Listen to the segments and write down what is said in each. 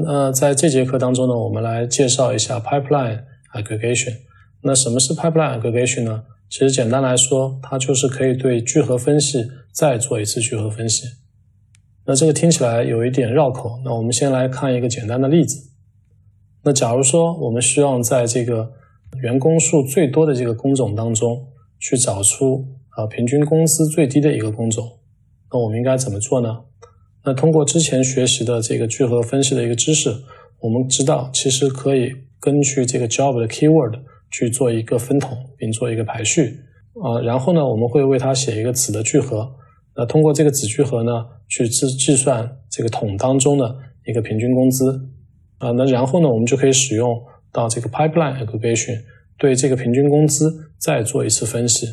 那在这节课当中呢，我们来介绍一下 pipeline aggregation。那什么是 pipeline aggregation 呢？其实简单来说，它就是可以对聚合分析再做一次聚合分析。那这个听起来有一点绕口。那我们先来看一个简单的例子。那假如说我们希望在这个员工数最多的这个工种当中去找出啊平均工资最低的一个工种，那我们应该怎么做呢？那通过之前学习的这个聚合分析的一个知识，我们知道其实可以根据这个 job 的 keyword 去做一个分桶，并做一个排序啊。然后呢，我们会为它写一个子的聚合。那通过这个子聚合呢，去计计算这个桶当中的一个平均工资啊。那然后呢，我们就可以使用到这个 pipeline aggregation 对这个平均工资再做一次分析。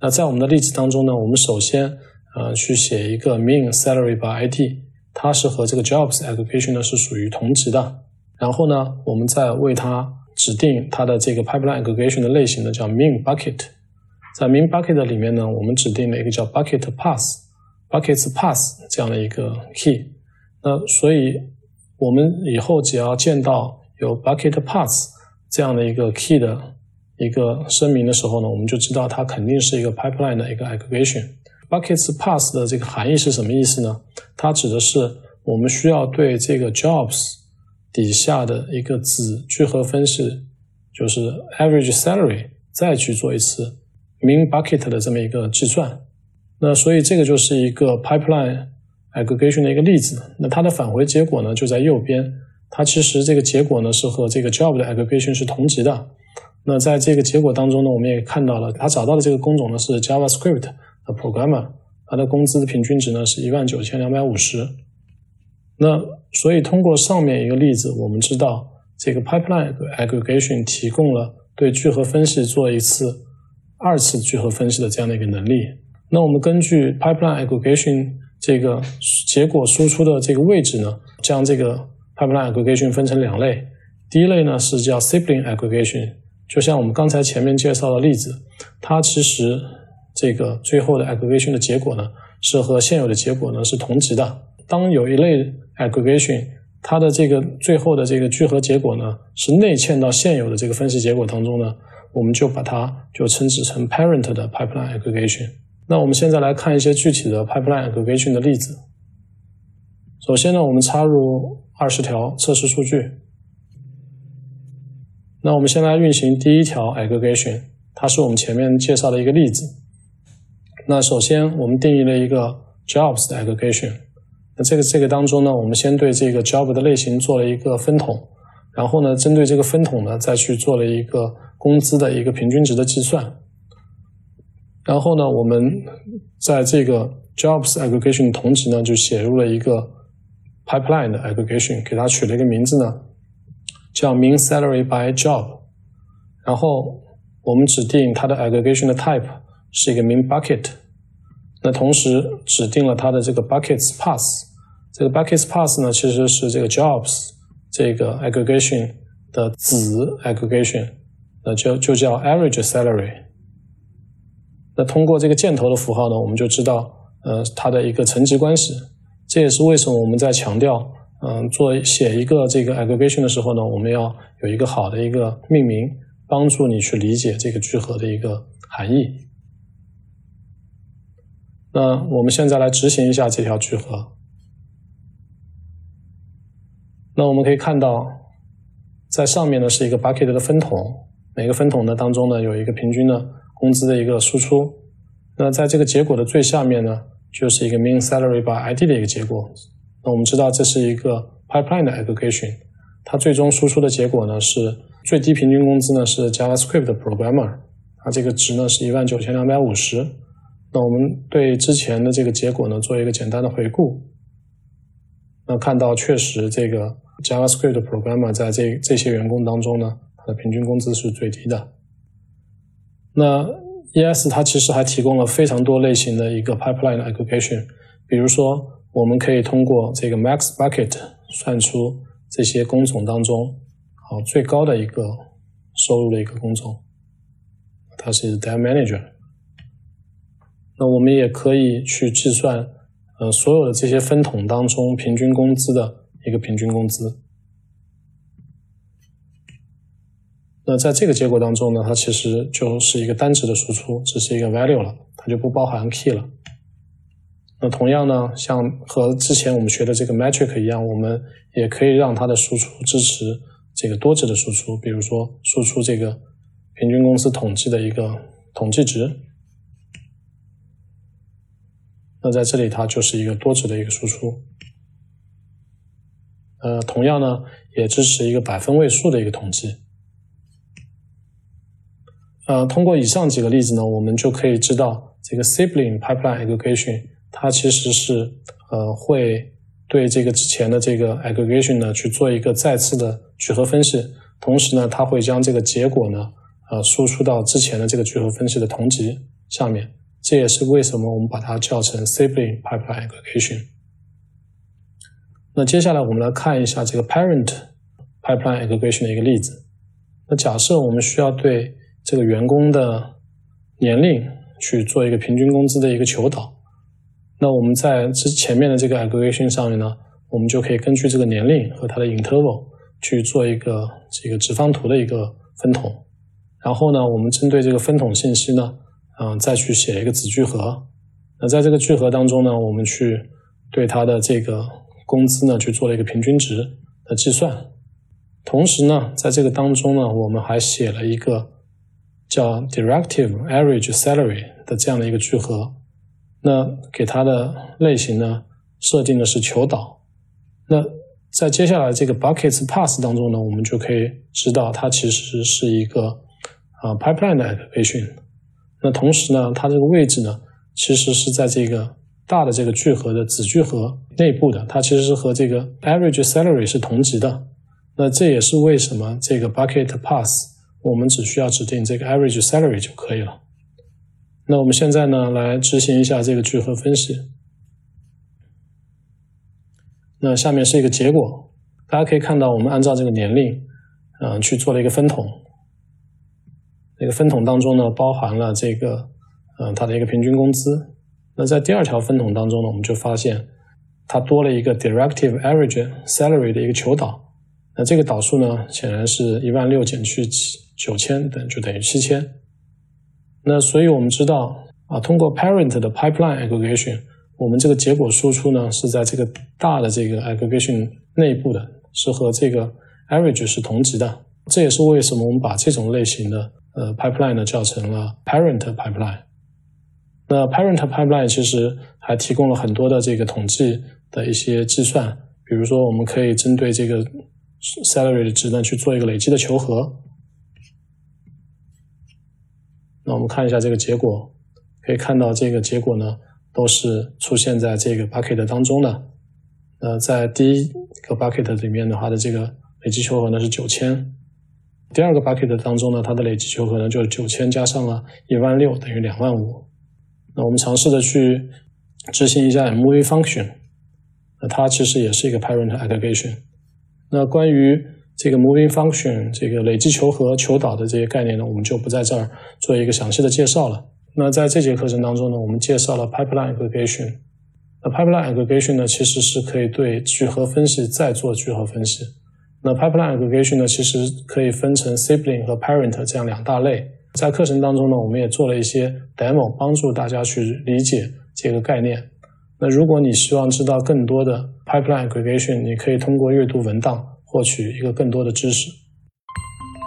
那在我们的例子当中呢，我们首先。呃，去写一个 mean salary by IT，它是和这个 jobs aggregation 呢是属于同级的。然后呢，我们再为它指定它的这个 pipeline aggregation 的类型呢叫 mean bucket。在 mean bucket 里面呢，我们指定了一个叫 bucket pass，buckets pass 这样的一个 key。那所以我们以后只要见到有 bucket pass 这样的一个 key 的一个声明的时候呢，我们就知道它肯定是一个 pipeline 的一个 aggregation。Buckets pass 的这个含义是什么意思呢？它指的是我们需要对这个 jobs 底下的一个子聚合分析，就是 average salary，再去做一次 mean bucket 的这么一个计算。那所以这个就是一个 pipeline aggregation 的一个例子。那它的返回结果呢就在右边。它其实这个结果呢是和这个 job 的 aggregation 是同级的。那在这个结果当中呢，我们也看到了，它找到的这个工种呢是 JavaScript。programmer，他的工资的平均值呢是一万九千两百五十。那所以通过上面一个例子，我们知道这个 pipeline aggregation 提供了对聚合分析做一次二次聚合分析的这样的一个能力。那我们根据 pipeline aggregation 这个结果输出的这个位置呢，将这个 pipeline aggregation 分成两类。第一类呢是叫 sibling aggregation，就像我们刚才前面介绍的例子，它其实。这个最后的 aggregation 的结果呢，是和现有的结果呢是同级的。当有一类 aggregation，它的这个最后的这个聚合结果呢是内嵌到现有的这个分析结果当中呢，我们就把它就称之成 parent 的 pipeline aggregation。那我们现在来看一些具体的 pipeline aggregation 的例子。首先呢，我们插入二十条测试数据。那我们先来运行第一条 aggregation，它是我们前面介绍的一个例子。那首先，我们定义了一个 jobs 的 aggregation。那这个这个当中呢，我们先对这个 job 的类型做了一个分桶，然后呢，针对这个分桶呢，再去做了一个工资的一个平均值的计算。然后呢，我们在这个 jobs aggregation 同级呢，就写入了一个 pipeline 的 aggregation，给它取了一个名字呢，叫 mean salary by job。然后我们指定它的 aggregation 的 type 是一个 mean bucket。那同时指定了它的这个 buckets pass，这个 buckets pass 呢，其实是这个 jobs 这个 aggregation 的子 aggregation，那就就叫 average salary。那通过这个箭头的符号呢，我们就知道，呃，它的一个层级关系。这也是为什么我们在强调，嗯，做写一个这个 aggregation 的时候呢，我们要有一个好的一个命名，帮助你去理解这个聚合的一个含义。那我们现在来执行一下这条聚合。那我们可以看到，在上面呢是一个 bucket 的分桶，每个分桶呢当中呢有一个平均的工资的一个输出。那在这个结果的最下面呢，就是一个 mean salary by ID 的一个结果。那我们知道这是一个 pipeline 的 aggregation，它最终输出的结果呢是最低平均工资呢是 JavaScript 的 programmer，它这个值呢是一万九千两百五十。那我们对之前的这个结果呢做一个简单的回顾，那看到确实这个 JavaScript programmer 在这这些员工当中呢，他的平均工资是最低的。那 ES 它其实还提供了非常多类型的一个 pipeline aggregation，比如说我们可以通过这个 max bucket 算出这些工种当中好最高的一个收入的一个工种，它是 d a m Manager。那我们也可以去计算呃所有的这些分桶当中平均工资的一个平均工资。那在这个结果当中呢，它其实就是一个单值的输出，只是一个 value 了，它就不包含 key 了。那同样呢，像和之前我们学的这个 metric 一样，我们也可以让它的输出支持这个多值的输出，比如说输出这个平均工资统计的一个统计值。那在这里它就是一个多值的一个输出。呃，同样呢，也支持一个百分位数的一个统计。呃，通过以上几个例子呢，我们就可以知道，这个 sibling pipeline aggregation 它其实是呃会对这个之前的这个 aggregation 呢去做一个再次的聚合分析，同时呢，它会将这个结果呢呃输出到之前的这个聚合分析的同级下面。这也是为什么我们把它叫成 sibling pipeline aggregation。那接下来我们来看一下这个 parent pipeline aggregation 的一个例子。那假设我们需要对这个员工的年龄去做一个平均工资的一个求导，那我们在之前面的这个 aggregation 上面呢，我们就可以根据这个年龄和它的 interval 去做一个这个直方图的一个分桶。然后呢，我们针对这个分桶信息呢，嗯，再去写一个子聚合。那在这个聚合当中呢，我们去对它的这个工资呢去做了一个平均值的计算，同时呢，在这个当中呢，我们还写了一个叫 directive average salary 的这样的一个聚合，那给它的类型呢设定的是求导。那在接下来这个 buckets pass 当中呢，我们就可以知道它其实是一个啊 pipeline 的 aggregation。那同时呢，它这个位置呢，其实是在这个。大的这个聚合的子聚合内部的，它其实是和这个 average salary 是同级的。那这也是为什么这个 bucket pass 我们只需要指定这个 average salary 就可以了。那我们现在呢来执行一下这个聚合分析。那下面是一个结果，大家可以看到，我们按照这个年龄，嗯，去做了一个分桶。那个分桶当中呢，包含了这个，嗯，它的一个平均工资。那在第二条分桶当中呢，我们就发现它多了一个 directive average salary 的一个求导。那这个导数呢，显然是一万六减去九千等，就等于七千。那所以我们知道啊，通过 parent 的 pipeline aggregation，我们这个结果输出呢是在这个大的这个 aggregation 内部的，是和这个 average 是同级的。这也是为什么我们把这种类型的呃 pipeline 呢叫成了 parent pipeline。那 parent pipeline 其实还提供了很多的这个统计的一些计算，比如说我们可以针对这个 salary 的值呢去做一个累积的求和。那我们看一下这个结果，可以看到这个结果呢都是出现在这个 bucket 当中的。呃，在第一个 bucket 里面的话的这个累积求和呢是九千，第二个 bucket 当中呢它的累积求和呢就是九千加上了一万六等于两万五。那我们尝试着去执行一下 moving function，那它其实也是一个 parent aggregation。那关于这个 moving function 这个累积求和求导的这些概念呢，我们就不在这儿做一个详细的介绍了。那在这节课程当中呢，我们介绍了 pipeline aggregation。那 pipeline aggregation 呢，其实是可以对聚合分析再做聚合分析。那 pipeline aggregation 呢，其实可以分成 sibling 和 parent 这样两大类。在课程当中呢，我们也做了一些 demo，帮助大家去理解这个概念。那如果你希望知道更多的 pipeline aggregation，你可以通过阅读文档获取一个更多的知识。